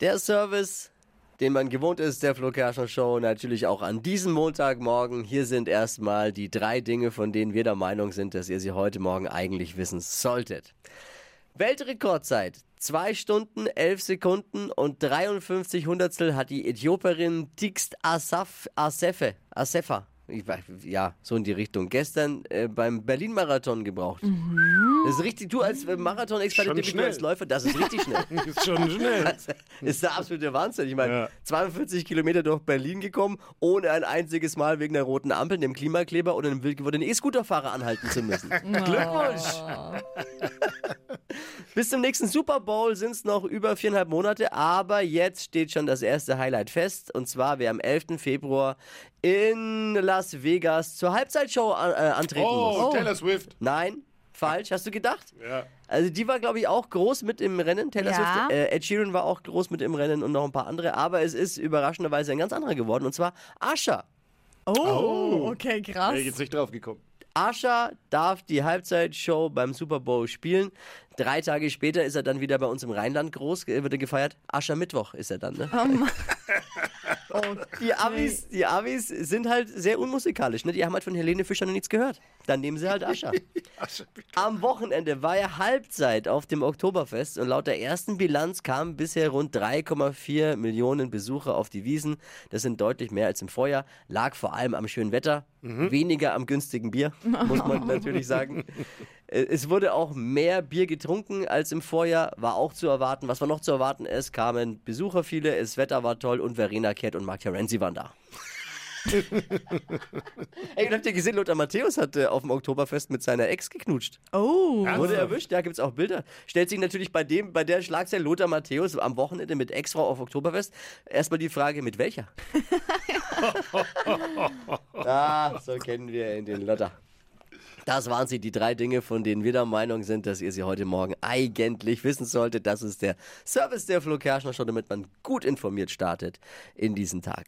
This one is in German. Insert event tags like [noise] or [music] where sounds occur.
Der Service, den man gewohnt ist, der Flo Kerschner Show, natürlich auch an diesem Montagmorgen. Hier sind erstmal die drei Dinge, von denen wir der Meinung sind, dass ihr sie heute Morgen eigentlich wissen solltet. Weltrekordzeit. 2 Stunden, 11 Sekunden und 53 Hundertstel hat die Äthiopierin Tixt Asaf, Asefe, Asefa ich, ja, so in die Richtung. Gestern äh, beim Berlin-Marathon gebraucht. Mhm. Das ist richtig, du als äh, Marathon-Experte, du als Läufer, das ist richtig schnell. das [laughs] ist schon schnell. Das ist der absolute Wahnsinn. Ich meine, ja. 42 Kilometer durch Berlin gekommen, ohne ein einziges Mal wegen der roten Ampel, dem Klimakleber oder einem wild gewordenen E-Scooter-Fahrer anhalten zu müssen. [laughs] Glückwunsch! [laughs] Bis zum nächsten Super Bowl sind es noch über viereinhalb Monate, aber jetzt steht schon das erste Highlight fest. Und zwar, wer am 11. Februar in Las Vegas zur Halbzeitshow äh, antreten oh, muss. Oh, Taylor Swift. Nein, falsch. Hast du gedacht? Ja. Also die war, glaube ich, auch groß mit im Rennen. Taylor ja. Swift. Äh, Ed Sheeran war auch groß mit im Rennen und noch ein paar andere. Aber es ist überraschenderweise ein ganz anderer geworden. Und zwar Asha. Oh, oh. okay, krass. Wäre jetzt nicht drauf gekommen. Asha darf die Halbzeitshow beim Super Bowl spielen. Drei Tage später ist er dann wieder bei uns im Rheinland groß, wird er gefeiert. Ascher Mittwoch ist er dann, ne? Oh [laughs] Okay. Die Amis, die Amis sind halt sehr unmusikalisch. Ne? Die haben halt von Helene Fischer noch nichts gehört. Dann nehmen sie halt [laughs] Ascher. Am Wochenende war ja Halbzeit auf dem Oktoberfest und laut der ersten Bilanz kamen bisher rund 3,4 Millionen Besucher auf die Wiesen. Das sind deutlich mehr als im Vorjahr. Lag vor allem am schönen Wetter, mhm. weniger am günstigen Bier, [laughs] muss man natürlich sagen. Äh, es wurde auch mehr Bier getrunken als im Vorjahr, war auch zu erwarten. Was war noch zu erwarten? Es kamen Besucher viele, das Wetter war toll und Verena Kehrt und Mark Terenzi waren da. [laughs] Ey, habt ihr gesehen, Lothar Matthäus hat äh, auf dem Oktoberfest mit seiner Ex geknutscht. Oh. Wurde erwischt, ja, gibt's auch Bilder. Stellt sich natürlich bei dem, bei der Schlagzeile Lothar Matthäus am Wochenende mit Ex-Frau auf Oktoberfest erstmal die Frage, mit welcher? [laughs] ah, so kennen wir in den Lothar. Das waren sie, die drei Dinge, von denen wir der Meinung sind, dass ihr sie heute Morgen eigentlich wissen solltet. Das ist der Service der Flo Kerschner Show, damit man gut informiert startet in diesen Tag.